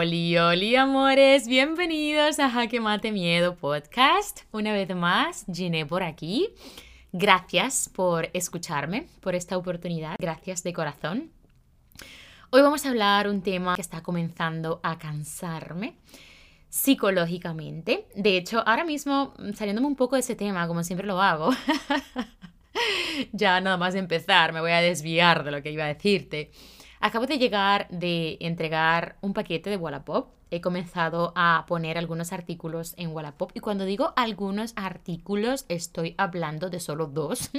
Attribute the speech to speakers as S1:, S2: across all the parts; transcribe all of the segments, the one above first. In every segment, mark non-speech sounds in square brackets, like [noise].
S1: Oli, oli, amores, bienvenidos a Jaque Mate Miedo Podcast. Una vez más, Giné por aquí. Gracias por escucharme, por esta oportunidad. Gracias de corazón. Hoy vamos a hablar un tema que está comenzando a cansarme psicológicamente. De hecho, ahora mismo, saliéndome un poco de ese tema, como siempre lo hago, [laughs] ya nada más de empezar, me voy a desviar de lo que iba a decirte. Acabo de llegar de entregar un paquete de Wallapop. He comenzado a poner algunos artículos en Wallapop y cuando digo algunos artículos estoy hablando de solo dos.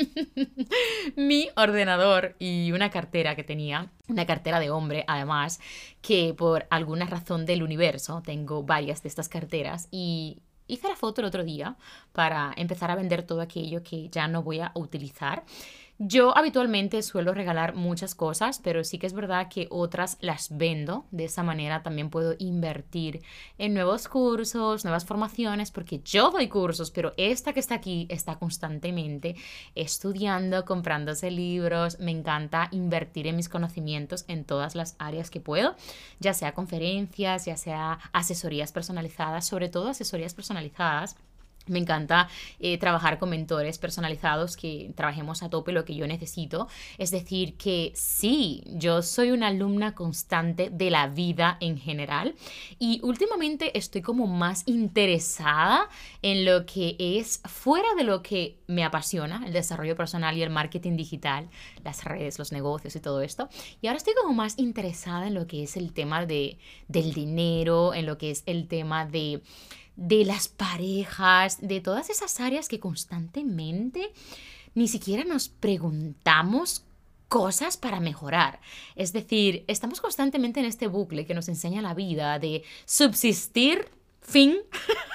S1: [laughs] Mi ordenador y una cartera que tenía, una cartera de hombre además, que por alguna razón del universo tengo varias de estas carteras y hice la foto el otro día para empezar a vender todo aquello que ya no voy a utilizar. Yo habitualmente suelo regalar muchas cosas, pero sí que es verdad que otras las vendo. De esa manera también puedo invertir en nuevos cursos, nuevas formaciones, porque yo doy cursos, pero esta que está aquí está constantemente estudiando, comprándose libros. Me encanta invertir en mis conocimientos en todas las áreas que puedo, ya sea conferencias, ya sea asesorías personalizadas, sobre todo asesorías personalizadas me encanta eh, trabajar con mentores personalizados que trabajemos a tope lo que yo necesito. Es decir, que sí, yo soy una alumna constante de la vida en general y últimamente estoy como más interesada en lo que es fuera de lo que me apasiona, el desarrollo personal y el marketing digital, las redes, los negocios y todo esto. Y ahora estoy como más interesada en lo que es el tema de, del dinero, en lo que es el tema de de las parejas, de todas esas áreas que constantemente ni siquiera nos preguntamos cosas para mejorar. Es decir, estamos constantemente en este bucle que nos enseña la vida de subsistir, fin,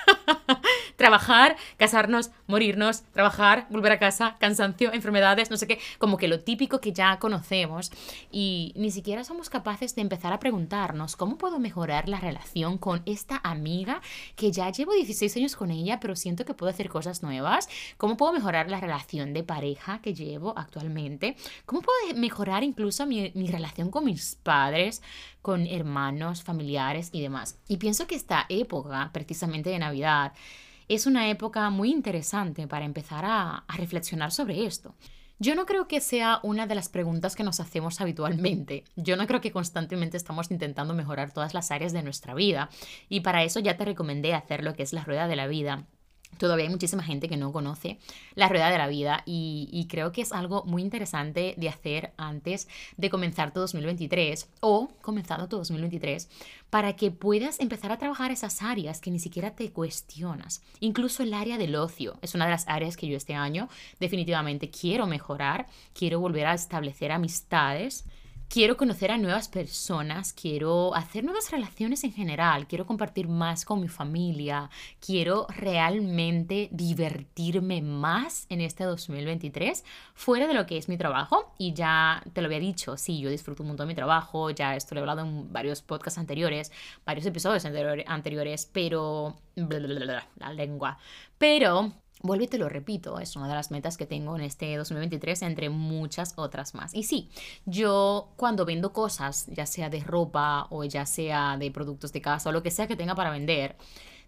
S1: [laughs] trabajar, casarnos, morirnos, trabajar, volver a casa, cansancio, enfermedades, no sé qué, como que lo típico que ya conocemos. Y ni siquiera somos capaces de empezar a preguntarnos cómo puedo mejorar la relación con esta amiga que ya llevo 16 años con ella, pero siento que puedo hacer cosas nuevas, cómo puedo mejorar la relación de pareja que llevo actualmente, cómo puedo mejorar incluso mi, mi relación con mis padres, con hermanos, familiares y demás. Y pienso que esta época, precisamente de Navidad, es una época muy interesante para empezar a, reflexionar sobre esto. Yo no creo que sea una de las preguntas que nos hacemos habitualmente. Yo no creo que constantemente estamos intentando mejorar todas las áreas de nuestra vida. Y para eso ya te recomendé hacer lo que es la rueda de la vida, Todavía hay muchísima gente que no conoce la rueda de la vida y, creo que es algo muy interesante de hacer antes de comenzar tu 2023 o comenzando tu 2023 para que puedas empezar a trabajar esas áreas que ni siquiera te cuestionas. Incluso el área del ocio es una de las áreas que yo este año definitivamente quiero mejorar, quiero volver a establecer amistades quiero conocer a nuevas personas, quiero hacer nuevas relaciones en general, quiero compartir más con mi familia, quiero realmente divertirme más en este 2023 fuera de lo que es mi trabajo. Y ya te lo había dicho, sí, yo disfruto un montón de mi trabajo, ya esto lo he hablado en varios podcasts anteriores, varios episodios anteriores, pero... la lengua. Pero Vuelvo y te lo repito, es una de las metas que tengo en este 2023 entre muchas otras más. Y sí, yo cuando vendo cosas, ya sea de ropa o ya sea de productos de casa o lo que sea que tenga para vender,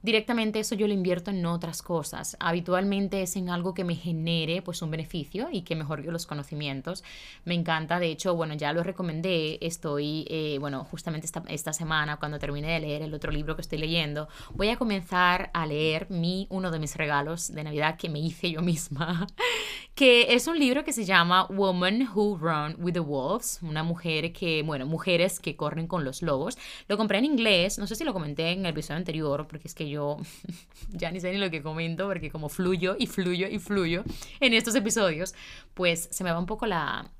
S1: directamente eso yo lo invierto en otras cosas. Habitualmente es en algo que me genere pues un beneficio y que mejore los conocimientos. Me encanta, de hecho, bueno, ya lo recomendé, estoy, eh, bueno, justamente esta, semana cuando termine de leer el otro libro que estoy leyendo, voy a comenzar a leer mi, uno de mis regalos de Navidad que me hice yo misma, [laughs] que es un libro que se llama Woman Who Run with the Wolves, una mujer que, bueno, mujeres que corren con los lobos. Lo compré en inglés, no sé si lo comenté en el episodio anterior, porque es que yo [laughs] ya ni sé ni lo que comento porque como fluyo y fluyo y fluyo en estos episodios, pues se me va un poco la,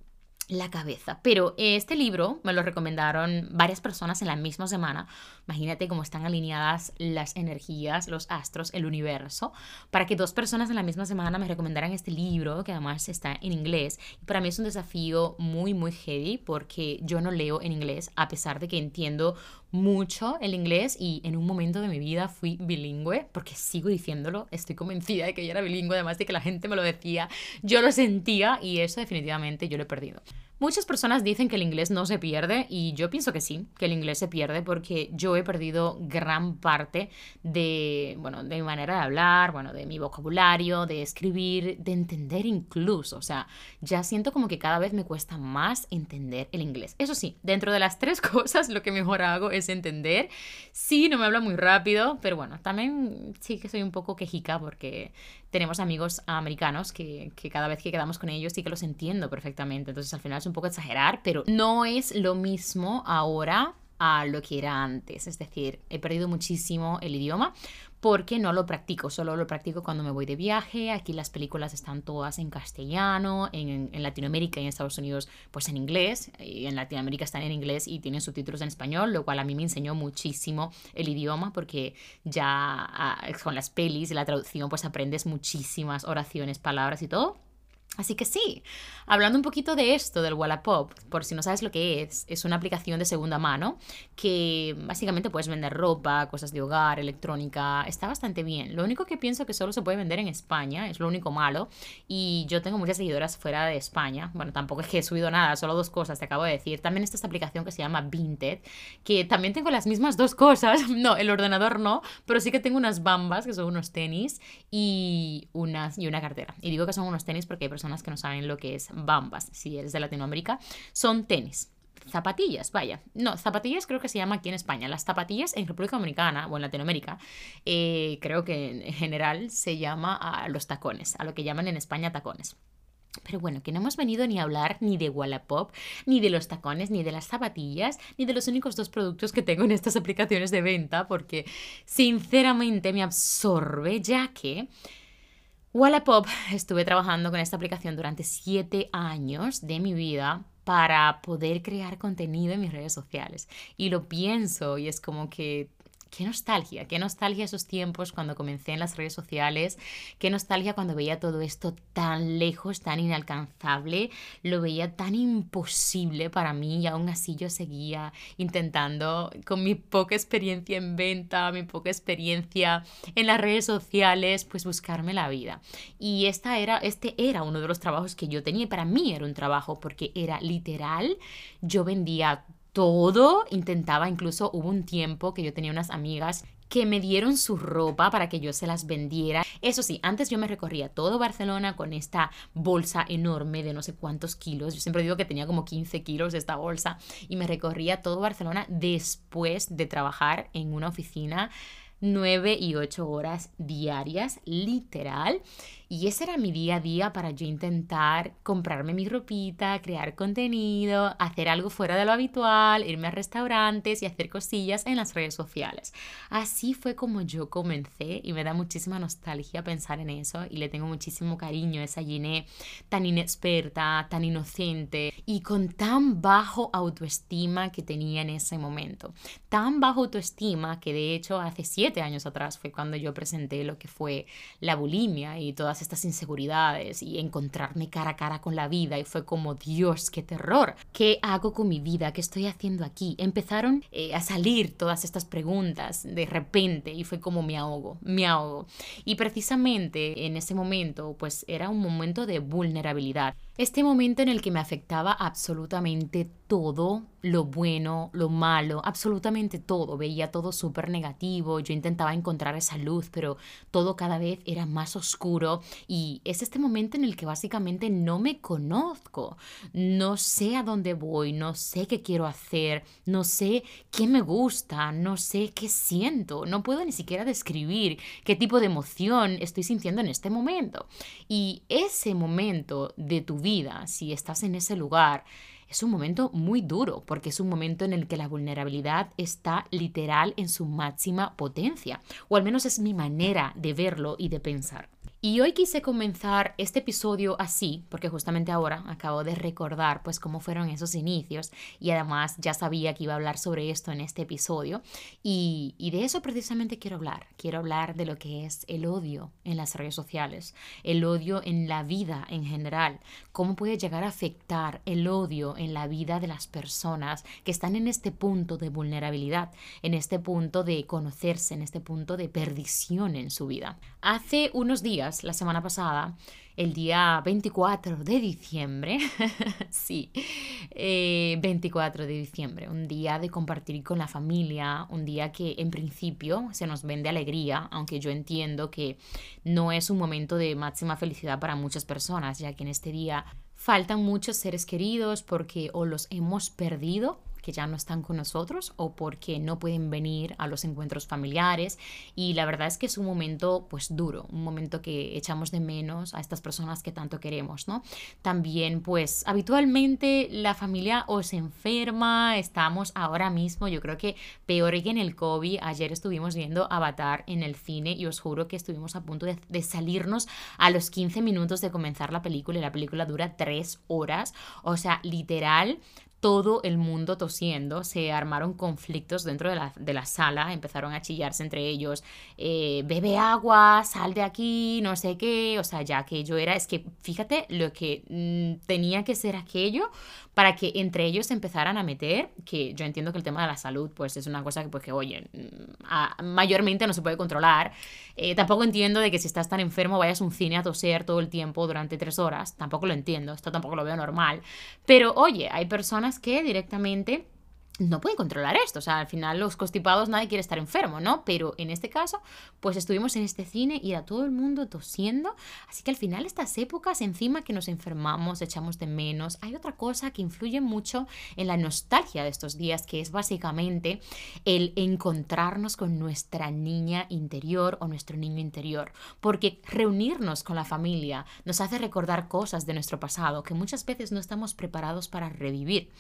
S1: la cabeza. Pero este libro me lo recomendaron varias personas en la misma semana. Imagínate cómo están alineadas las energías, los astros, el universo, para que dos personas en la misma semana me recomendaran este libro, que además está en inglés. Para mí es un desafío muy, muy heavy porque yo no leo en inglés, a pesar de que entiendo mucho el inglés y en un momento de mi vida fui bilingüe, porque sigo diciéndolo, estoy convencida de que yo era bilingüe, además de que la gente me lo decía, yo lo sentía y eso definitivamente yo lo he perdido. Muchas personas dicen que el inglés no se pierde y yo pienso que sí, que el inglés se pierde porque yo he perdido gran parte de, bueno, de mi manera de hablar, bueno, de mi vocabulario, de escribir, de entender incluso. O sea, ya siento como que cada vez me cuesta más entender el inglés. Eso sí, dentro de las tres [laughs] cosas lo que mejor hago es entender. Sí, no me habla muy rápido, pero bueno, también sí que soy un poco quejica porque tenemos amigos americanos que, que cada vez que quedamos con ellos sí que los entiendo perfectamente. Entonces al final es un poco exagerar, pero no es lo mismo ahora a lo que era antes. Es decir, he perdido muchísimo el idioma porque no lo practico, solo lo practico cuando me voy de viaje. Aquí las películas están todas en castellano, en, en, Latinoamérica y en Estados Unidos pues en inglés, y en Latinoamérica están en inglés y tienen subtítulos en español, lo cual a mí me enseñó muchísimo el idioma porque ya ah, con las pelis y la traducción pues aprendes muchísimas oraciones, palabras y todo. Así que sí, hablando un poquito de esto del Wallapop, por si no sabes lo que es, es una aplicación de segunda mano que básicamente puedes vender ropa, cosas de hogar, electrónica, está bastante bien. Lo único que pienso que solo se puede vender en España, es lo único malo, y yo tengo muchas seguidoras fuera de España. Bueno, tampoco es que he subido nada, solo dos cosas, te acabo de decir. También está esta aplicación que se llama Vinted, que también tengo las mismas dos cosas. [laughs] No, el ordenador no, pero sí que tengo unas bambas, que son unos tenis, y, unas, y una cartera. Y digo que son unos tenis porque hay personas que no saben lo que es bambas, si eres de Latinoamérica, son tenis. Zapatillas, vaya. No, zapatillas creo que se llama aquí en España. Las zapatillas en República Dominicana o en Latinoamérica, eh, creo que en general se llama a los tacones, a lo que llaman en España tacones. Pero bueno, que no hemos venido ni a hablar ni de Wallapop, ni de los tacones, ni de las zapatillas, ni de los únicos dos productos que tengo en estas aplicaciones de venta, porque sinceramente me absorbe, ya que Wallapop, [laughs] estuve trabajando con esta aplicación durante siete años de mi vida para poder crear contenido en mis redes sociales. Y lo pienso y es como que qué nostalgia, qué nostalgia esos tiempos cuando comencé en las redes sociales, qué nostalgia cuando veía todo esto tan lejos, tan inalcanzable, lo veía tan imposible para mí y aún así yo seguía intentando con mi poca experiencia en venta, mi poca experiencia en las redes sociales, pues buscarme la vida. Y esta era, este era uno de los trabajos que yo tenía y para mí era un trabajo porque era literal, yo vendía todo, intentaba, incluso hubo un tiempo que yo tenía unas amigas que me dieron su ropa para que yo se las vendiera. Eso sí, antes yo me recorría todo Barcelona con esta bolsa enorme de no sé cuántos kilos. Yo siempre digo que tenía como 15 kilos esta bolsa y me recorría todo Barcelona después de trabajar en una oficina 9 y 8 horas diarias, literal. Y ese era mi día a día para yo intentar comprarme mi ropita, crear contenido, hacer algo fuera de lo habitual, irme a restaurantes y hacer cosillas en las redes sociales. Así fue como yo comencé y me da muchísima nostalgia pensar en eso y le tengo muchísimo cariño a esa Giné tan inexperta, tan inocente y con tan bajo autoestima que tenía en ese momento. Tan bajo autoestima que de hecho hace siete años atrás fue cuando yo presenté lo que fue la bulimia y todas estas inseguridades y encontrarme cara a cara con la vida y fue como, Dios, qué terror. ¿Qué hago con mi vida? ¿Qué estoy haciendo aquí? Empezaron eh, a salir todas estas preguntas de repente y fue como me ahogo, me ahogo. Y precisamente en ese momento, pues era un momento de vulnerabilidad. Este momento en el que me afectaba absolutamente todo, lo bueno, lo malo, absolutamente todo. Veía todo súper negativo, yo intentaba encontrar esa luz, pero todo cada vez era más oscuro. Y es este momento en el que básicamente no me conozco, no sé a dónde voy, no sé qué quiero hacer, no sé qué me gusta, no sé qué siento, no puedo ni siquiera describir qué tipo de emoción estoy sintiendo en este momento. Y ese momento de tu vida, vida, si estás en ese lugar, es un momento muy duro porque es un momento en el que la vulnerabilidad está literal en su máxima potencia, o al menos es mi manera de verlo y de pensar. Y hoy quise comenzar este episodio así, porque justamente ahora acabo de recordar pues cómo fueron esos inicios y además ya sabía que iba a hablar sobre esto en este episodio y, y de eso precisamente quiero hablar. Quiero hablar de lo que es el odio en las redes sociales, el odio en la vida en general, cómo puede llegar a afectar el odio en la vida de las personas que están en este punto de vulnerabilidad, en este punto de conocerse, en este punto de perdición en su vida. Hace unos días la semana pasada, el día 24 de diciembre, [laughs] sí, 24 eh, de diciembre, un día de compartir con la familia, un día que en principio se nos vende alegría, aunque yo entiendo que no es un momento de máxima felicidad para muchas personas, ya que en este día faltan muchos seres queridos porque o los hemos perdido que ya no están con nosotros o porque no pueden venir a los encuentros familiares. Y la verdad es que es un momento pues duro, un momento que echamos de menos a estas personas que tanto queremos, ¿no? También pues habitualmente la familia o se enferma, estamos ahora mismo, yo creo que peor que en el COVID, ayer estuvimos viendo Avatar en el cine y os juro que estuvimos a punto de, de salirnos a los 15 minutos de comenzar la película y la película dura 3 horas, o sea, literal todo el mundo tosiendo, se armaron conflictos dentro de la, de la sala, empezaron a chillarse entre ellos, eh, bebe agua, sal de aquí, no sé qué, o sea, ya que yo era, es que fíjate lo que mm, tenía que ser aquello para que entre ellos empezaran a meter, que yo entiendo que el tema de la salud pues es una cosa que pues que oye, mm, mayormente no se puede controlar, eh, tampoco entiendo de que si estás tan enfermo vayas a un cine a toser todo el tiempo durante tres horas, tampoco lo entiendo, esto tampoco lo veo normal, pero oye, hay personas que directamente no pueden controlar esto. O sea, al final los constipados nadie quiere estar enfermo, ¿no? Pero en este caso, pues estuvimos en este cine y era todo el mundo tosiendo. Así que al final estas épocas, encima que nos enfermamos, echamos de menos, hay otra cosa que influye mucho en la nostalgia de estos días, que es básicamente el encontrarnos con nuestra niña interior o nuestro niño interior. Porque reunirnos con la familia nos hace recordar cosas de nuestro pasado que muchas veces no estamos preparados para revivir.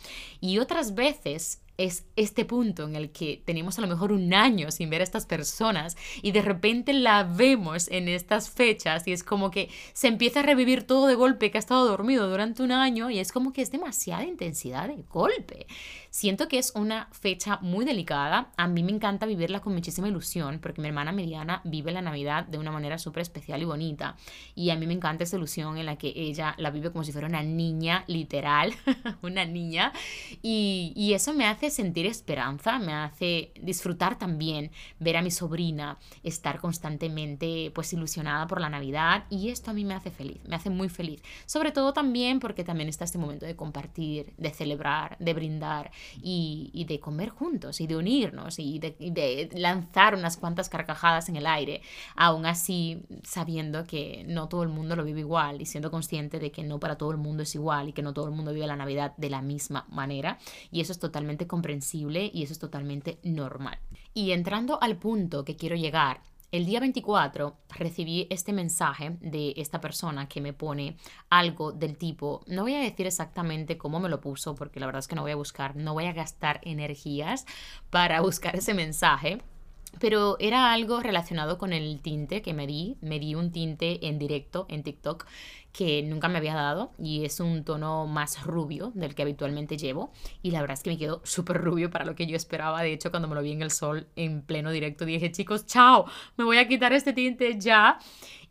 S1: Y otras veces es este punto en el que tenemos a lo mejor un año sin ver a estas personas y de repente la vemos en estas fechas y es como que se empieza a revivir todo de golpe que ha estado dormido durante un año y es como que es demasiada intensidad de golpe. Siento que es una fecha muy delicada. A mí me encanta vivirla con muchísima ilusión porque mi hermana mediana vive la Navidad de una manera súper especial y bonita. Y a mí me encanta esa ilusión en la que ella la vive como si fuera una niña, literal, [laughs] una niña. Y, y eso me hace sentir esperanza, me hace disfrutar también ver a mi sobrina estar constantemente pues ilusionada por la Navidad. Y esto a mí me hace feliz, me hace muy feliz. Sobre todo también porque también está este momento de compartir, de celebrar, de brindar y, de comer juntos y de unirnos y de, lanzar unas cuantas carcajadas en el aire, aún así sabiendo que no todo el mundo lo vive igual y siendo consciente de que no para todo el mundo es igual y que no todo el mundo vive la Navidad de la misma manera y eso es totalmente comprensible y eso es totalmente normal. Y entrando al punto que quiero llegar el día 24 recibí este mensaje de esta persona que me pone algo del tipo, no voy a decir exactamente cómo me lo puso porque la verdad es que no voy a buscar, no voy a gastar energías para [laughs] buscar ese mensaje, pero era algo relacionado con el tinte que me di. Me di un tinte en directo en TikTok que nunca me había dado y es un tono más rubio del que habitualmente llevo y la verdad es que me quedó súper rubio para lo que yo esperaba. De hecho, cuando me lo vi en el sol en pleno directo dije, chicos, chao, me voy a quitar este tinte ya.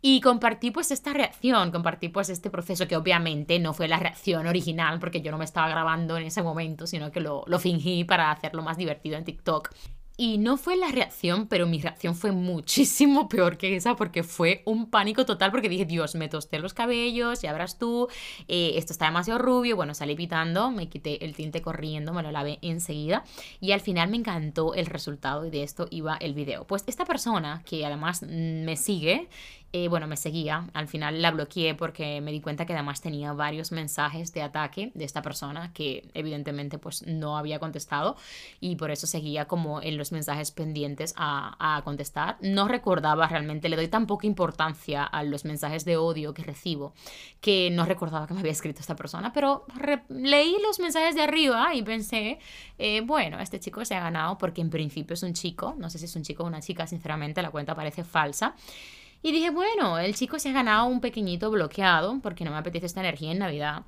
S1: Y compartí pues esta reacción, compartí pues este proceso que obviamente no fue la reacción original porque yo no me estaba grabando en ese momento, sino que lo, lo fingí para hacerlo más divertido en TikTok. Y no fue la reacción, pero mi reacción fue muchísimo peor que esa porque fue un pánico total porque dije, Dios, me tosté los cabellos, ya verás tú, eh, esto está demasiado rubio, bueno, salí pitando, me quité el tinte corriendo, me lo lavé enseguida y al final me encantó el resultado y de esto iba el video. Pues esta persona que además me sigue eh, bueno, me seguía. Al final la bloqueé porque me di cuenta que además tenía varios mensajes de ataque de esta persona que evidentemente pues no había contestado y por eso seguía como en los mensajes pendientes a, contestar. No recordaba realmente, le doy tan poca importancia a los mensajes de odio que recibo que no recordaba que me había escrito esta persona, pero leí los mensajes de arriba y pensé, eh, bueno, este chico se ha ganado porque en principio es un chico, no sé si es un chico o una chica, sinceramente la cuenta parece falsa. Y dije, bueno, el chico se ha ganado un pequeñito bloqueado porque no me apetece esta energía en Navidad.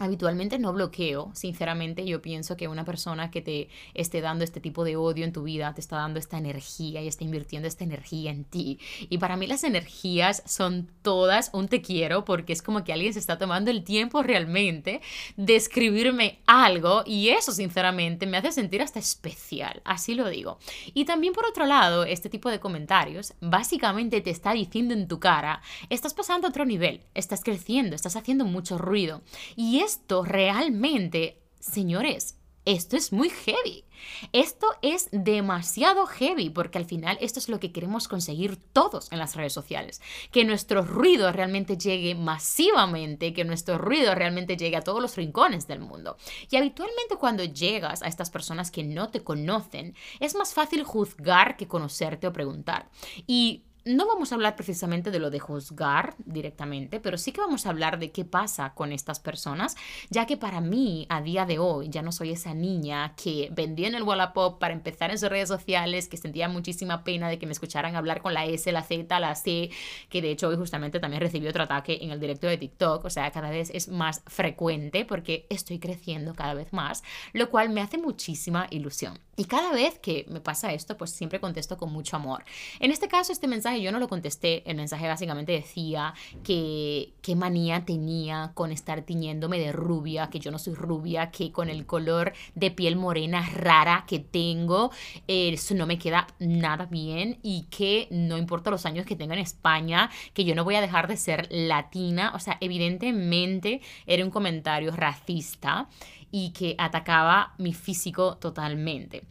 S1: Habitualmente no bloqueo, sinceramente yo pienso que una persona que te esté dando este tipo de odio en tu vida te está dando esta energía y está invirtiendo esta energía en ti. Y para mí las energías son todas un te quiero porque es como que alguien se está tomando el tiempo realmente de escribirme algo y eso sinceramente me hace sentir hasta especial, así lo digo. Y también por otro lado, este tipo de comentarios básicamente te está diciendo en tu cara, estás pasando a otro nivel, estás creciendo, estás haciendo mucho ruido. Y esto realmente, señores, esto es muy heavy. Esto es demasiado heavy porque al final esto es lo que queremos conseguir todos en las redes sociales. Que nuestro ruido realmente llegue masivamente, que nuestro ruido realmente llegue a todos los rincones del mundo. Y habitualmente cuando llegas a estas personas que no te conocen, es más fácil juzgar que conocerte o preguntar. Y no vamos a hablar precisamente de lo de juzgar directamente, pero sí que vamos a hablar de qué pasa con estas personas, ya que para mí, a día de hoy, ya no soy esa niña que vendía en el Wallapop para empezar en sus redes sociales, que sentía muchísima pena de que me escucharan hablar con la S, la Z, la C, que de hecho hoy justamente también recibí otro ataque en el directo de TikTok, o sea, cada vez es más frecuente porque estoy creciendo cada vez más, lo cual me hace muchísima ilusión. Y cada vez que me pasa esto, pues siempre contesto con mucho amor. En este caso, este mensaje yo no lo contesté. El mensaje básicamente decía que qué manía tenía con estar tiñéndome de rubia, que yo no soy rubia, que con el color de piel morena rara que tengo, eso no me queda nada bien y que no importa los años que tenga en España, que yo no voy a dejar de ser latina. O sea, evidentemente era un comentario racista y que atacaba mi físico totalmente.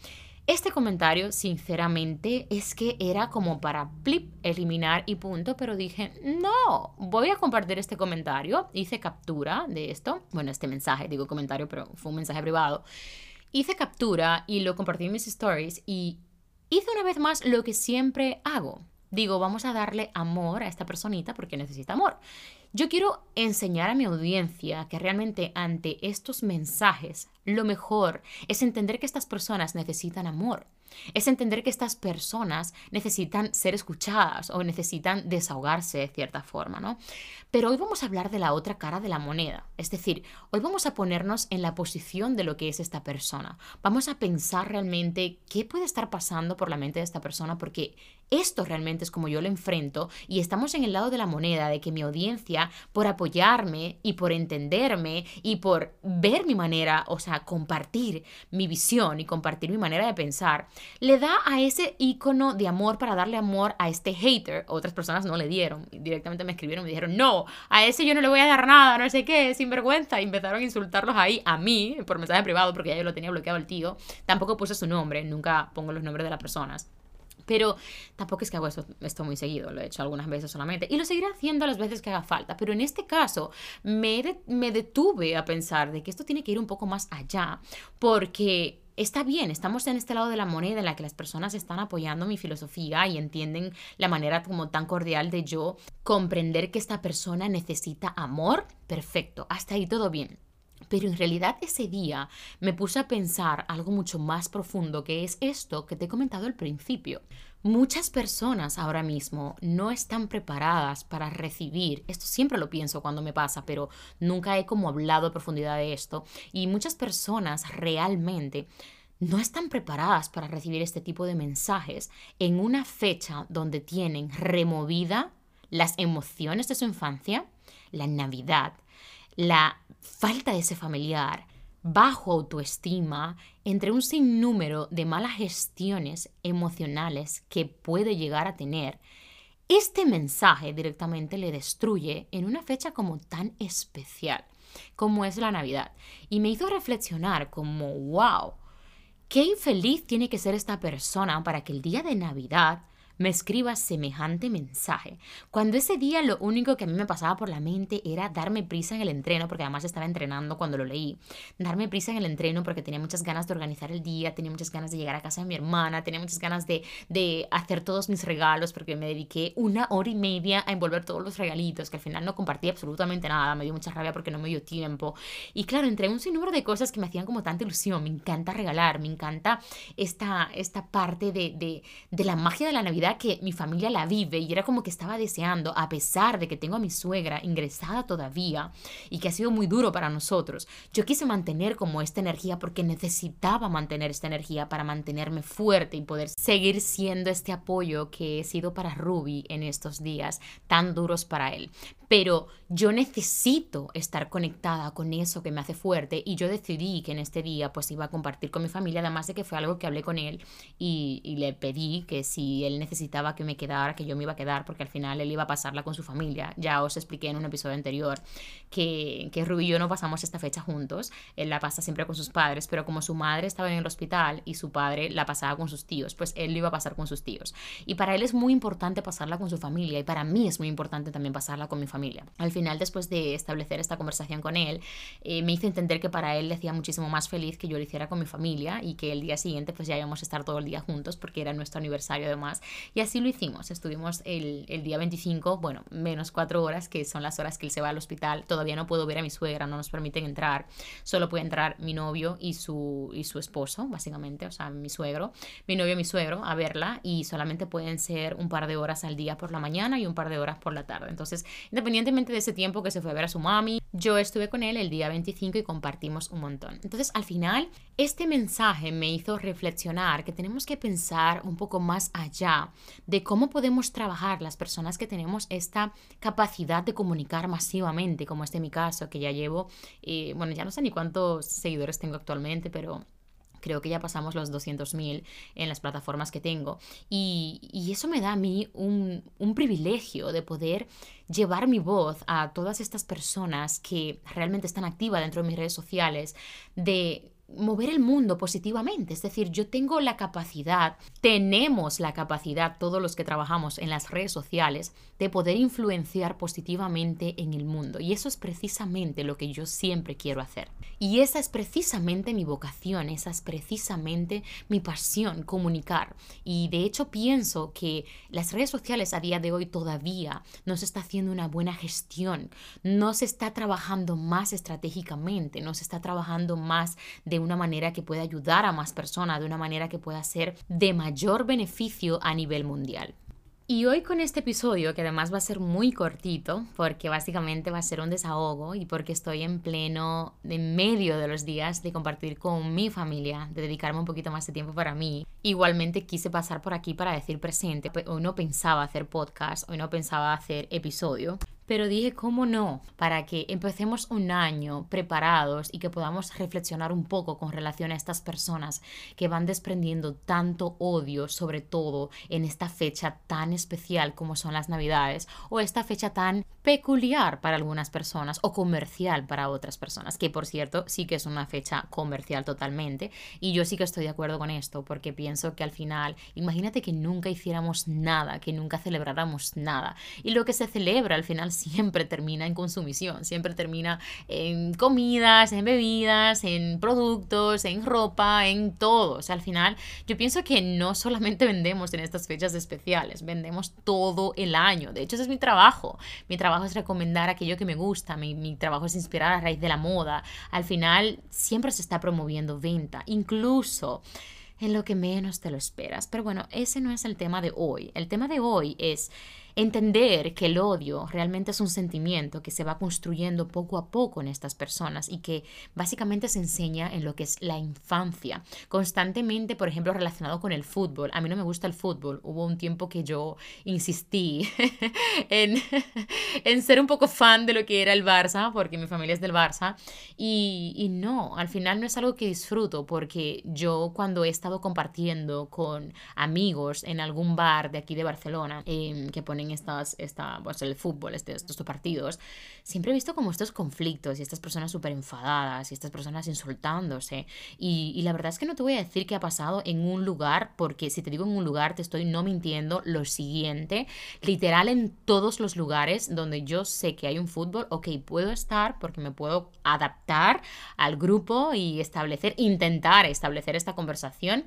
S1: Este comentario, sinceramente, es que era como para plip, eliminar y punto, pero dije, no, voy a compartir este comentario. Hice captura de esto, bueno, este mensaje, digo comentario, pero fue un mensaje privado. Hice captura y lo compartí en mis stories y hice una vez más lo que siempre hago. Digo, vamos a darle amor a esta personita porque necesita amor. Yo quiero enseñar a mi audiencia que realmente ante estos mensajes lo mejor es entender que estas personas necesitan amor. Es entender que estas personas necesitan ser escuchadas o necesitan desahogarse de cierta forma, ¿no? Pero hoy vamos a hablar de la otra cara de la moneda. Es decir, hoy vamos a ponernos en la posición de lo que es esta persona. Vamos a pensar realmente qué puede estar pasando por la mente de esta persona porque esto realmente es como yo lo enfrento y estamos en el lado de la moneda de que mi audiencia, por apoyarme y por entenderme y por ver mi manera, o sea, compartir mi visión y compartir mi manera de pensar, le da a ese icono de amor para darle amor a este hater. Otras personas no le dieron, directamente me escribieron y me dijeron, no, a ese yo no le voy a dar nada, no sé qué, sinvergüenza. Y empezaron a insultarlos ahí a mí por mensaje privado porque ya yo lo tenía bloqueado el tío. Tampoco puse su nombre, nunca pongo los nombres de las personas. Pero tampoco es que hago esto, muy seguido, lo he hecho algunas veces solamente. Y lo seguiré haciendo las veces que haga falta. Pero en este caso me, me detuve a pensar de que esto tiene que ir un poco más allá. Porque está bien, estamos en este lado de la moneda en la que las personas están apoyando mi filosofía y entienden la manera como tan cordial de yo comprender que esta persona necesita amor. Perfecto, hasta ahí todo bien. Pero en realidad ese día me puse a pensar algo mucho más profundo, que es esto que te he comentado al principio. Muchas personas ahora mismo no están preparadas para recibir, esto siempre lo pienso cuando me pasa, pero nunca he como hablado a profundidad de esto, y muchas personas realmente no están preparadas para recibir este tipo de mensajes en una fecha donde tienen removida las emociones de su infancia, la Navidad, la falta de ese familiar, bajo autoestima, entre un sinnúmero de malas gestiones emocionales que puede llegar a tener, este mensaje directamente le destruye en una fecha como tan especial como es la Navidad. Y me hizo reflexionar como, wow, qué infeliz tiene que ser esta persona para que el día de Navidad me escriba semejante mensaje. Cuando ese día lo único que a mí me pasaba por la mente era darme prisa en el entreno, porque además estaba entrenando cuando lo leí, darme prisa en el entreno porque tenía muchas ganas de organizar el día, tenía muchas ganas de llegar a casa de mi hermana, tenía muchas ganas de, de hacer todos mis regalos, porque me dediqué una hora y media a envolver todos los regalitos, que al final no compartí absolutamente nada, me dio mucha rabia porque no me dio tiempo. Y claro, entre un sinnúmero de cosas que me hacían como tanta ilusión, me encanta regalar, me encanta esta, esta parte de, de, de la magia de la Navidad que mi familia la vive y era como que estaba deseando, a pesar de que tengo a mi suegra ingresada todavía y que ha sido muy duro para nosotros, yo quise mantener como esta energía porque necesitaba mantener esta energía para mantenerme fuerte y poder seguir siendo este apoyo que he sido para Ruby en estos días tan duros para él. Pero yo necesito estar conectada con eso que me hace fuerte y yo decidí que en este día pues iba a compartir con mi familia, además de que fue algo que hablé con él y, le pedí que si él necesitaba que me quedara, que yo me iba a quedar, porque al final él iba a pasarla con su familia. Ya os expliqué en un episodio anterior que, que Rubí y yo no pasamos esta fecha juntos, él la pasa siempre con sus padres, pero como su madre estaba en el hospital y su padre la pasaba con sus tíos, pues él lo iba a pasar con sus tíos. Y para él es muy importante pasarla con su familia y para mí es muy importante también pasarla con mi familia final, después de establecer esta conversación con él, eh, me hizo entender que para él le hacía muchísimo más feliz que yo lo hiciera con mi familia y que el día siguiente pues ya íbamos a estar todo el día juntos porque era nuestro aniversario además. Y así lo hicimos. Estuvimos el, el día 25, bueno, menos cuatro horas, que son las horas que él se va al hospital. Todavía no puedo ver a mi suegra, no nos permiten entrar. Solo puede entrar mi novio y su, y su esposo, básicamente, o sea, mi suegro, mi novio y mi suegro a verla y solamente pueden ser un par de horas al día por la mañana y un par de horas por la tarde. Entonces, independientemente de tiempo que se fue a ver a su mami, yo estuve con él el día 25 y compartimos un montón. Entonces, al final, este mensaje me hizo reflexionar que tenemos que pensar un poco más allá de cómo podemos trabajar las personas que tenemos esta capacidad de comunicar masivamente, como este mi caso, que ya llevo, eh, bueno, ya no sé ni cuántos seguidores tengo actualmente, pero Creo que ya pasamos los 200.000 en las plataformas que tengo. Y, eso me da a mí un, un privilegio de poder llevar mi voz a todas estas personas que realmente están activas dentro de mis redes sociales, de mover el mundo positivamente. Es decir, yo tengo la capacidad, tenemos la capacidad, todos los que trabajamos en las redes sociales, de poder influenciar positivamente en el mundo. Y eso es precisamente lo que yo siempre quiero hacer. Y esa es precisamente mi vocación, esa es precisamente mi pasión, comunicar. Y de hecho pienso que las redes sociales a día de hoy todavía no se está haciendo una buena gestión, no se está trabajando más estratégicamente, no se está trabajando más de de una manera que pueda ayudar a más personas, de una manera que pueda ser de mayor beneficio a nivel mundial. Y hoy con este episodio, que además va a ser muy cortito, porque básicamente va a ser un desahogo y porque estoy en pleno, en medio de los días de compartir con mi familia, de dedicarme un poquito más de tiempo para mí. Igualmente quise pasar por aquí para decir presente. Hoy no pensaba hacer podcast, hoy no pensaba hacer episodio, pero dije, ¿cómo no? Para que empecemos un año preparados y que podamos reflexionar un poco con relación a estas personas que van desprendiendo tanto odio, sobre todo en esta fecha tan especial como son las Navidades, o esta fecha tan peculiar para algunas personas o comercial para otras personas, que por cierto sí que es una fecha comercial totalmente, y yo sí que estoy de acuerdo con esto, porque pienso que al final, imagínate que nunca hiciéramos nada, que nunca celebráramos nada, y lo que se celebra al final siempre termina en consumición, siempre termina en comidas, en bebidas, en productos, en ropa, en todo. Al final yo pienso que no solamente [laughs] vendemos en estas fechas especiales, vendemos todo el año. De hecho, ese es mi trabajo. Mi trabajo es recomendar aquello que me gusta, mi, mi trabajo es inspirar a raíz de la moda. Al final siempre se está promoviendo venta, incluso en lo que menos te lo esperas. Pero bueno, ese no es el tema de hoy. El tema de hoy es entender que el odio realmente es un sentimiento que se va construyendo poco a poco en estas personas y que básicamente se enseña en lo que es la infancia. Constantemente, por ejemplo, relacionado con el fútbol. A mí no me gusta el fútbol. Hubo un tiempo que yo insistí [laughs] en, [laughs] en ser un poco fan de lo que era el Barça, porque mi familia es del Barça. Y, y no, al final no es algo que disfruto, porque yo cuando he estado compartiendo con amigos en algún bar de aquí de Barcelona, eh, que ponen estas, esta, pues el fútbol, este, estos partidos, siempre he visto como estos conflictos y estas personas súper enfadadas y estas personas insultándose. Y, y, la verdad es que no te voy a decir qué ha pasado en un lugar, porque si te digo en un lugar, te estoy no mintiendo lo siguiente. Literal en todos los lugares donde yo sé que hay un fútbol, ok, puedo estar porque me puedo adaptar al grupo y establecer, intentar establecer esta conversación,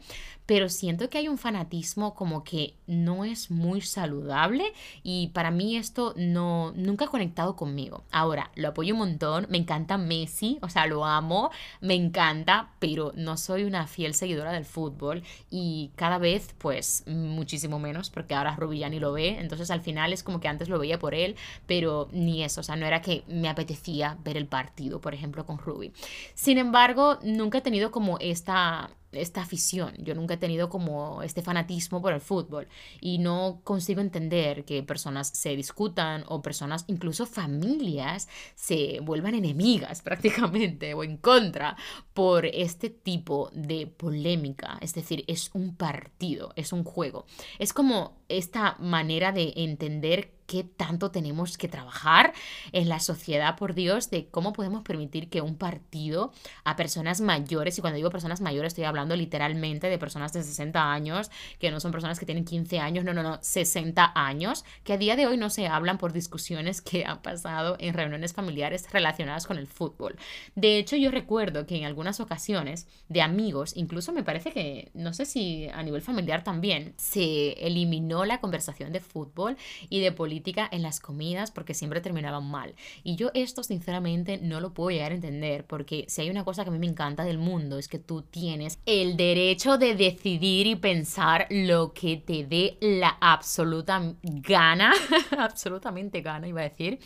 S1: pero siento que hay un fanatismo como que no es muy saludable Y para mí esto no, nunca ha conectado conmigo. Ahora, lo apoyo un montón, me encanta Messi, o sea, lo amo, me encanta, pero no soy una fiel seguidora del fútbol y cada vez pues muchísimo menos porque ahora Rubi ya ni lo ve, entonces al final es como que antes lo veía por él, pero ni eso, o sea, no era que me apetecía ver el partido, por ejemplo, con Ruby. Sin embargo, nunca he tenido como esta esta afición. Yo nunca he tenido como este fanatismo por el fútbol y no consigo entender que personas se discutan o personas, incluso familias, se vuelvan enemigas [laughs] prácticamente o en contra por este tipo de polémica. Es decir, es un partido, es un juego. Es como esta manera de entender qué tanto tenemos que trabajar en la sociedad, por Dios, de cómo podemos permitir que un partido a personas mayores, y cuando digo personas mayores estoy hablando literalmente de personas de 60 años, que no son personas que tienen 15 años, no, no, no, 60 años, que a día de hoy no se hablan por discusiones que han pasado en reuniones familiares relacionadas con el fútbol. De hecho, yo recuerdo que en algunas ocasiones de amigos, incluso me parece que, no sé si a nivel familiar también, se eliminó la conversación de fútbol y de política en las comidas porque siempre terminaban mal. Y yo esto sinceramente no lo puedo llegar a entender porque si hay una cosa que a mí me encanta del mundo es que tú tienes el derecho de decidir y pensar lo que te dé la absoluta gana, [laughs] absolutamente gana iba a decir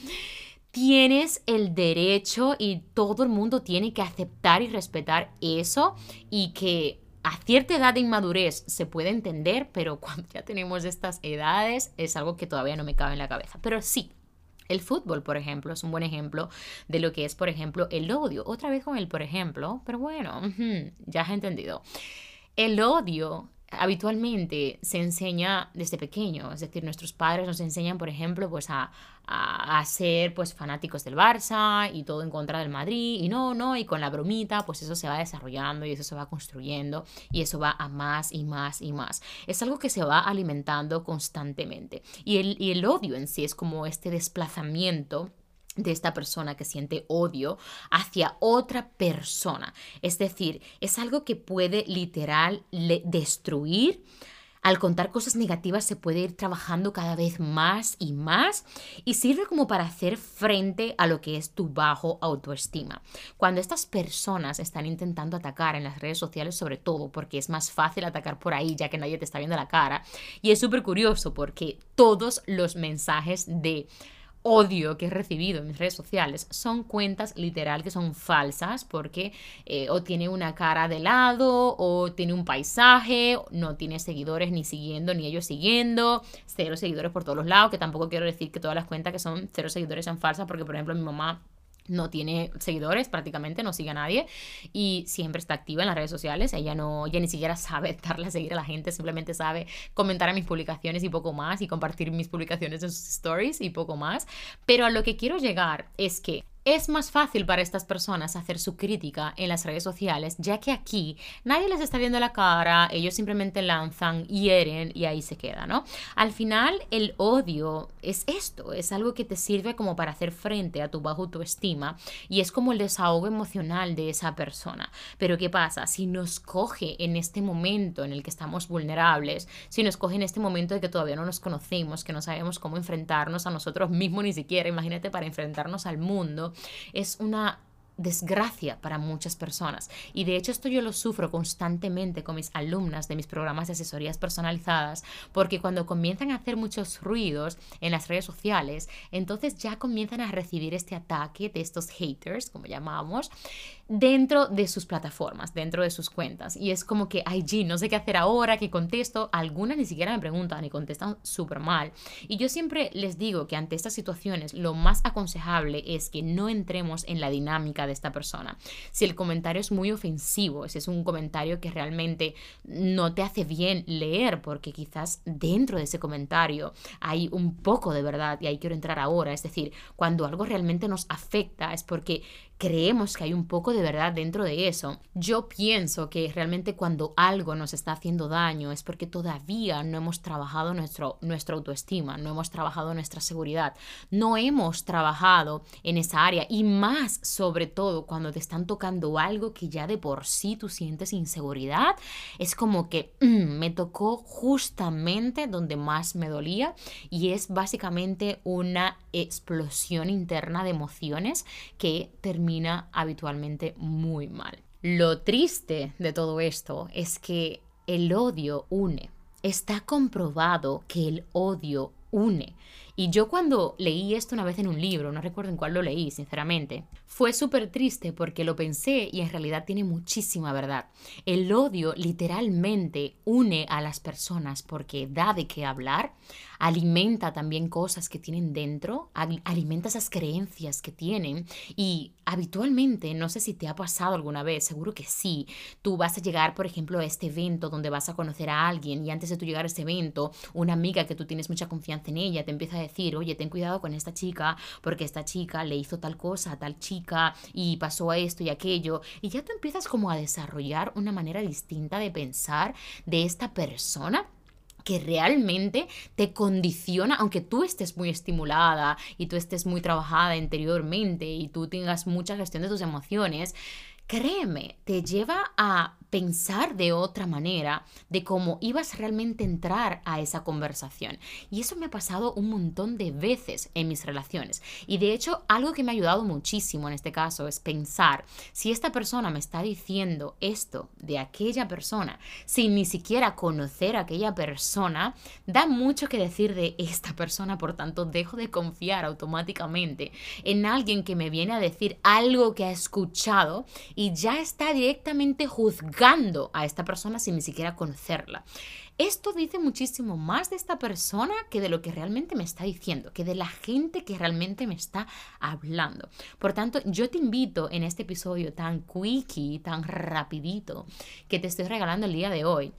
S1: tienes el derecho y todo el mundo tiene que aceptar y respetar eso y que a cierta edad de inmadurez se puede entender, pero [laughs] cuando ya tenemos estas edades es algo que todavía no me cabe en la cabeza. Pero sí, el fútbol, por ejemplo, es un buen ejemplo de lo que es, por ejemplo, el odio. Otra vez con el por ejemplo, pero bueno, ya has entendido. El odio habitualmente se enseña desde pequeño, es decir, nuestros padres nos enseñan, por ejemplo, pues a, a, ser pues fanáticos del Barça y todo en contra del Madrid y no, no, y con la bromita pues eso se va desarrollando y eso se va construyendo y eso va a más y más y más. Es algo que se va alimentando constantemente y el, y el odio en sí es como este desplazamiento de esta persona que siente odio hacia otra persona. Es decir, es algo que puede literal destruir. Al contar cosas negativas se puede ir trabajando cada vez más y más y sirve como para hacer frente a lo que es tu bajo autoestima. Cuando estas personas están intentando atacar en las redes sociales sobre todo porque es más fácil atacar por ahí ya que nadie te está viendo la cara y es súper curioso porque todos los mensajes de odio que he recibido en mis redes sociales son cuentas literal que son falsas porque eh, o tiene una cara de lado o tiene un paisaje, no tiene seguidores ni siguiendo ni ellos siguiendo, cero seguidores por todos los lados, que tampoco quiero decir que todas las cuentas que son cero seguidores sean falsas porque por ejemplo mi mamá no tiene seguidores prácticamente, no sigue a nadie y siempre está activa en las redes sociales. Ella no, ella ni siquiera [laughs] sabe darle a seguir a la gente, simplemente sabe comentar a mis publicaciones y poco más y compartir mis publicaciones en sus stories y poco más. Pero a lo que quiero llegar es que es más fácil para estas personas hacer su crítica en las redes sociales, ya que aquí nadie les está viendo la cara, ellos simplemente lanzan, hieren y ahí se queda, ¿no? Al final, el odio es esto, es algo que te sirve como para hacer frente a tu bajo autoestima y es como el desahogo emocional de esa persona. Pero ¿qué pasa? Si nos coge en este momento en el que estamos vulnerables, si nos coge en este momento de que todavía no nos conocemos, que no sabemos cómo enfrentarnos a nosotros mismos ni siquiera, imagínate para enfrentarnos al mundo, es una desgracia para muchas personas. Y de hecho esto yo lo sufro constantemente con mis alumnas de mis programas de asesorías personalizadas, porque cuando comienzan a hacer muchos ruidos en las redes sociales, entonces ya comienzan a recibir este ataque de estos haters, como llamamos, dentro de sus plataformas, dentro de sus cuentas. Y es como que, ay, G, no sé qué hacer ahora, que contesto. Algunas ni siquiera me preguntan y contestan súper mal. Y yo siempre les digo que ante estas situaciones lo más aconsejable es que no entremos en la dinámica de esta persona. Si el comentario es muy ofensivo, si es un comentario que realmente no te hace bien leer, porque quizás dentro de ese comentario hay un poco de verdad y ahí quiero entrar ahora. Es decir, cuando algo realmente nos afecta es porque creemos que hay un poco de verdad dentro de eso. Yo pienso que realmente cuando algo nos está haciendo daño es porque todavía no hemos trabajado nuestro, nuestra autoestima, no hemos trabajado nuestra seguridad, no hemos trabajado en esa área y más sobre todo cuando te están tocando algo que ya de por sí tú sientes inseguridad, es como que mm, me tocó justamente donde más me dolía y es básicamente una explosión interna de emociones que termina habitualmente muy mal. Lo triste de todo esto es que el odio une. Está comprobado que el odio une. Y yo cuando leí esto una vez en un libro, no recuerdo en cuál lo leí, sinceramente, fue súper triste porque lo pensé y en realidad tiene muchísima verdad. El odio literalmente une a las personas porque da de qué hablar, alimenta también cosas que tienen dentro, alimenta esas creencias que tienen y habitualmente, no sé si te ha pasado alguna vez, seguro que sí, tú vas a llegar, por ejemplo, a este evento donde vas a conocer a alguien y antes de tú llegar a ese evento, una amiga que tú tienes mucha confianza en ella te empieza a decir, oye, ten cuidado con esta chica porque esta chica le hizo tal cosa a tal chica y pasó a esto y aquello y ya tú empiezas como a desarrollar una manera distinta de pensar de esta persona que realmente te condiciona, aunque tú estés muy estimulada y tú estés muy trabajada interiormente y tú tengas mucha gestión de tus emociones, créeme, te lleva a pensar de otra manera de cómo ibas realmente a entrar a esa conversación. Y eso me ha pasado un montón de veces en mis relaciones. Y de hecho, algo que me ha ayudado muchísimo en este caso es pensar si esta persona me está diciendo esto de aquella persona sin ni siquiera conocer a aquella persona, da mucho que decir de esta persona, por tanto, dejo de confiar automáticamente en alguien que me viene a decir algo que ha escuchado y ya está directamente juzgando a esta persona sin ni siquiera conocerla. Esto dice muchísimo más de esta persona que de lo que realmente me está diciendo, que de la gente que realmente me está hablando. Por tanto, yo te invito en este episodio tan quickie, tan rapidito, que te estoy regalando el día de hoy,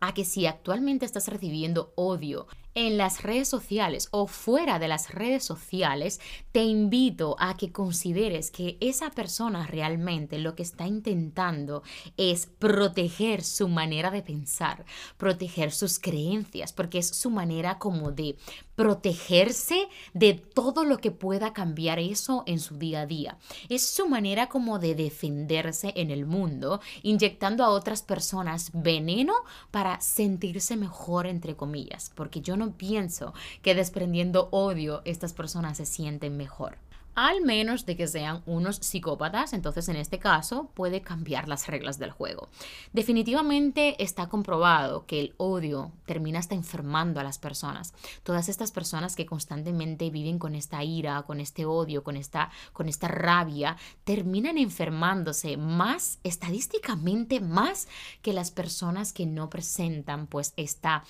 S1: a que si actualmente estás recibiendo odio, en las redes sociales o fuera de las redes sociales, te invito a que consideres que esa persona realmente lo que está intentando es proteger su manera de pensar, proteger sus creencias, porque es su manera como de protegerse de todo lo que pueda cambiar eso en su día a día. Es su manera como de defenderse en el mundo, inyectando a otras personas veneno para sentirse mejor, entre comillas, porque yo no pienso que desprendiendo odio estas personas se sienten mejor al menos de que sean unos psicópatas, entonces en este caso puede cambiar las reglas del juego. Definitivamente está comprobado que el odio termina hasta enfermando a las personas. Todas estas personas que constantemente viven con esta ira, con este odio, con esta, con esta rabia, terminan enfermándose más estadísticamente más que las personas que no presentan pues esta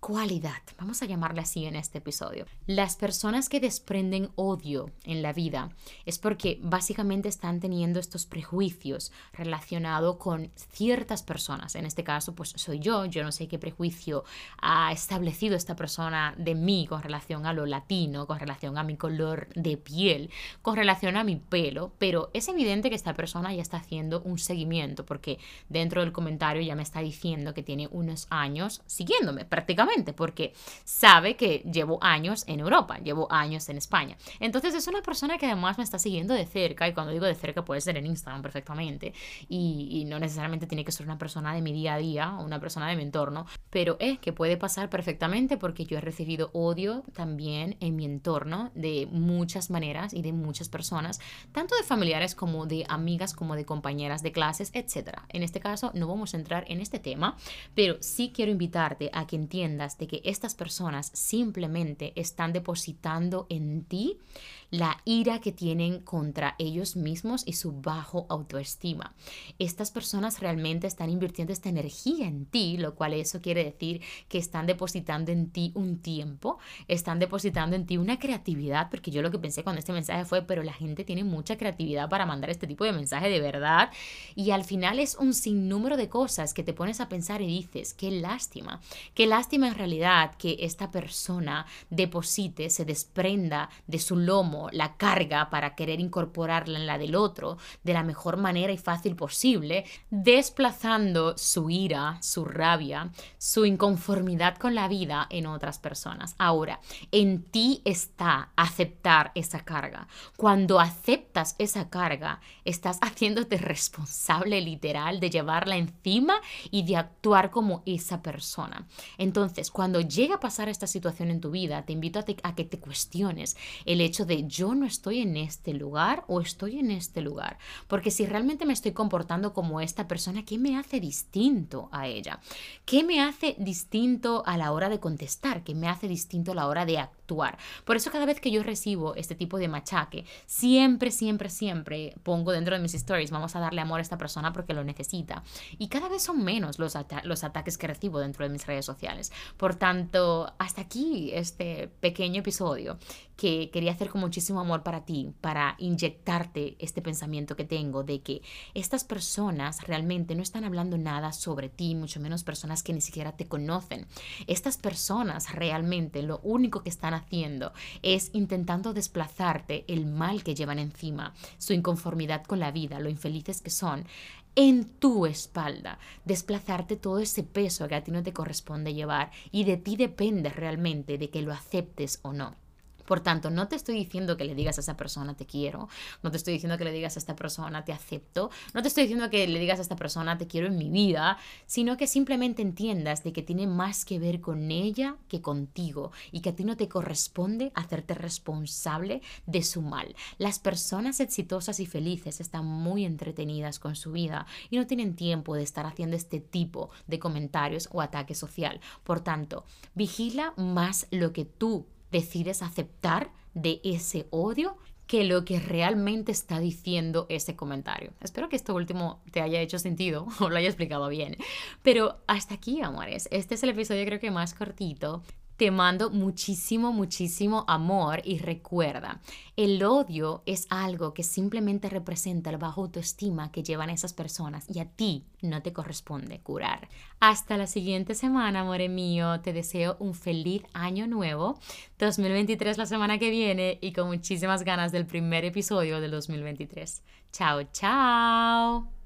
S1: cualidad, vamos a llamarla así en este episodio. Las personas que desprenden odio en la vida es porque básicamente están teniendo estos prejuicios relacionados con ciertas personas. En este caso, pues soy yo, yo no sé qué prejuicio ha establecido esta persona de mí con relación a lo latino, con relación a mi color de piel, con relación a mi pelo, pero es evidente que esta persona ya está haciendo un seguimiento porque dentro del comentario ya me está diciendo que tiene unos años siguiéndome prácticamente porque sabe que llevo años en Europa, llevo años en España. Entonces es una persona que además me está siguiendo de cerca, y cuando digo de cerca puede ser en Instagram perfectamente, y, no necesariamente tiene que ser una persona de mi día a día o una persona de mi entorno, pero es que puede pasar perfectamente porque yo he recibido odio también en mi entorno de muchas maneras y de muchas personas, tanto de familiares como de amigas, como de compañeras de clases, etc. En este caso no vamos a entrar en este tema, pero sí quiero invitarte a que entiendas de que estas personas simplemente están depositando en ti la ira que tienen contra ellos mismos y su bajo autoestima. Estas personas realmente están invirtiendo esta energía en ti, lo cual eso quiere decir que están depositando en ti un tiempo, están depositando en ti una creatividad, porque yo lo que pensé cuando este mensaje fue, pero la gente tiene mucha creatividad para mandar este tipo de mensaje de verdad y al final es un sinnúmero de cosas que te pones a pensar y dices, qué lástima, qué lástima realidad que esta persona deposite, se desprenda de su lomo la carga para querer incorporarla en la del otro de la mejor manera y fácil posible, desplazando su ira, su rabia, su inconformidad con la vida en otras personas. Ahora, en ti está aceptar esa carga. Cuando aceptas esa carga, estás haciéndote responsable literal de llevarla encima y de actuar como esa persona. Entonces, cuando llega a pasar esta situación en tu vida, te invito a, que te cuestiones el hecho de yo no estoy en este lugar o estoy en este lugar. Porque si realmente me estoy comportando como esta persona, ¿qué me hace distinto a ella? ¿Qué me hace distinto a la hora de contestar? ¿Qué me hace distinto a la hora de actuar? Por eso cada vez que yo recibo este tipo de machaque, siempre, siempre, siempre pongo dentro de mis stories, vamos a darle amor a esta persona porque lo necesita. Y cada vez son menos los, los ataques que recibo dentro de mis redes sociales. Por tanto, hasta aquí este pequeño episodio que quería hacer con muchísimo amor para ti, para inyectarte este pensamiento que tengo de que estas personas realmente no están hablando nada sobre ti, mucho menos personas que ni siquiera te conocen. Estas personas realmente lo único que están haciendo es intentando desplazarte el mal que llevan encima, su inconformidad con la vida, lo infelices que son, en tu espalda, desplazarte todo ese peso que a ti no te corresponde llevar y de ti depende realmente de que lo aceptes o no. Por tanto, no te estoy diciendo que le digas a esa persona te quiero, no te estoy diciendo que le digas a esta persona te acepto, no te estoy diciendo que le digas a esta persona te quiero en mi vida, sino que simplemente entiendas de que tiene más que ver con ella que contigo y que a ti no te corresponde hacerte responsable de su mal. Las personas exitosas y felices están muy entretenidas con su vida y no tienen tiempo de estar haciendo este tipo de comentarios o ataque social. Por tanto, vigila más lo que tú decides aceptar de ese odio que lo que realmente está diciendo ese comentario. Espero que esto último te haya hecho sentido [laughs] o lo haya explicado bien. Pero hasta aquí, amores. Este es el episodio creo que más cortito, te mando muchísimo, muchísimo amor y recuerda, el odio es algo que simplemente representa el bajo autoestima que llevan esas personas y a ti no te corresponde curar. Hasta la siguiente semana, amor mío. Te deseo un feliz año nuevo, 2023 la semana que viene y con muchísimas ganas del primer episodio del 2023. Chao, chao.